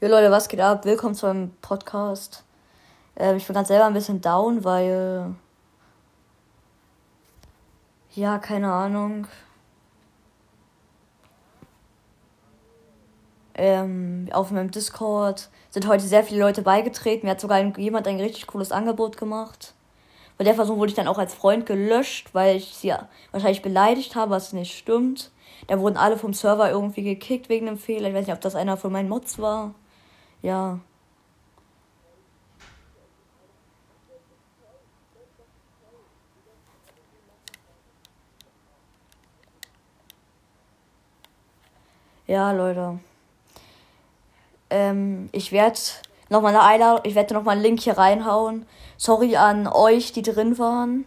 Jo Leute, was geht ab? Willkommen zu einem Podcast. Äh, ich bin gerade selber ein bisschen down, weil. Ja, keine Ahnung. Ähm, auf meinem Discord sind heute sehr viele Leute beigetreten. Mir hat sogar jemand ein richtig cooles Angebot gemacht. Bei der Person wurde ich dann auch als Freund gelöscht, weil ich sie wahrscheinlich beleidigt habe, was nicht stimmt. Da wurden alle vom Server irgendwie gekickt wegen dem Fehler. Ich weiß nicht, ob das einer von meinen Mods war. Ja. Ja, Leute. Ähm, ich werde nochmal eine Einladung, ich werde nochmal einen Link hier reinhauen. Sorry an euch, die drin waren.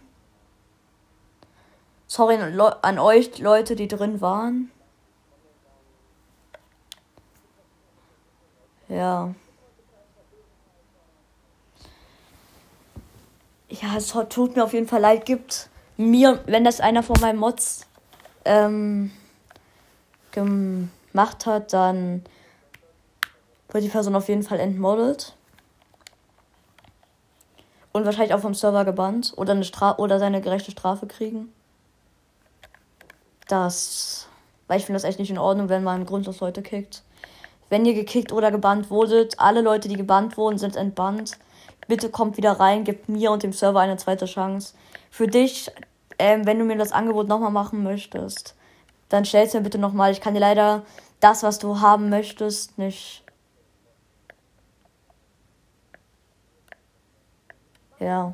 Sorry an euch, Leute, die drin waren. Ja. Ja, es tut mir auf jeden Fall leid. Gibt mir, wenn das einer von meinen Mods ähm, gemacht hat, dann wird die Person auf jeden Fall entmodelt. Und wahrscheinlich auch vom Server gebannt oder eine Stra oder seine gerechte Strafe kriegen. Das. Weil ich finde das echt nicht in Ordnung, wenn man grundlos Leute kickt. Wenn ihr gekickt oder gebannt wurdet, alle Leute, die gebannt wurden, sind entbannt. Bitte kommt wieder rein, gebt mir und dem Server eine zweite Chance. Für dich, ähm, wenn du mir das Angebot nochmal machen möchtest, dann stell's mir bitte nochmal. Ich kann dir leider das, was du haben möchtest, nicht. Ja.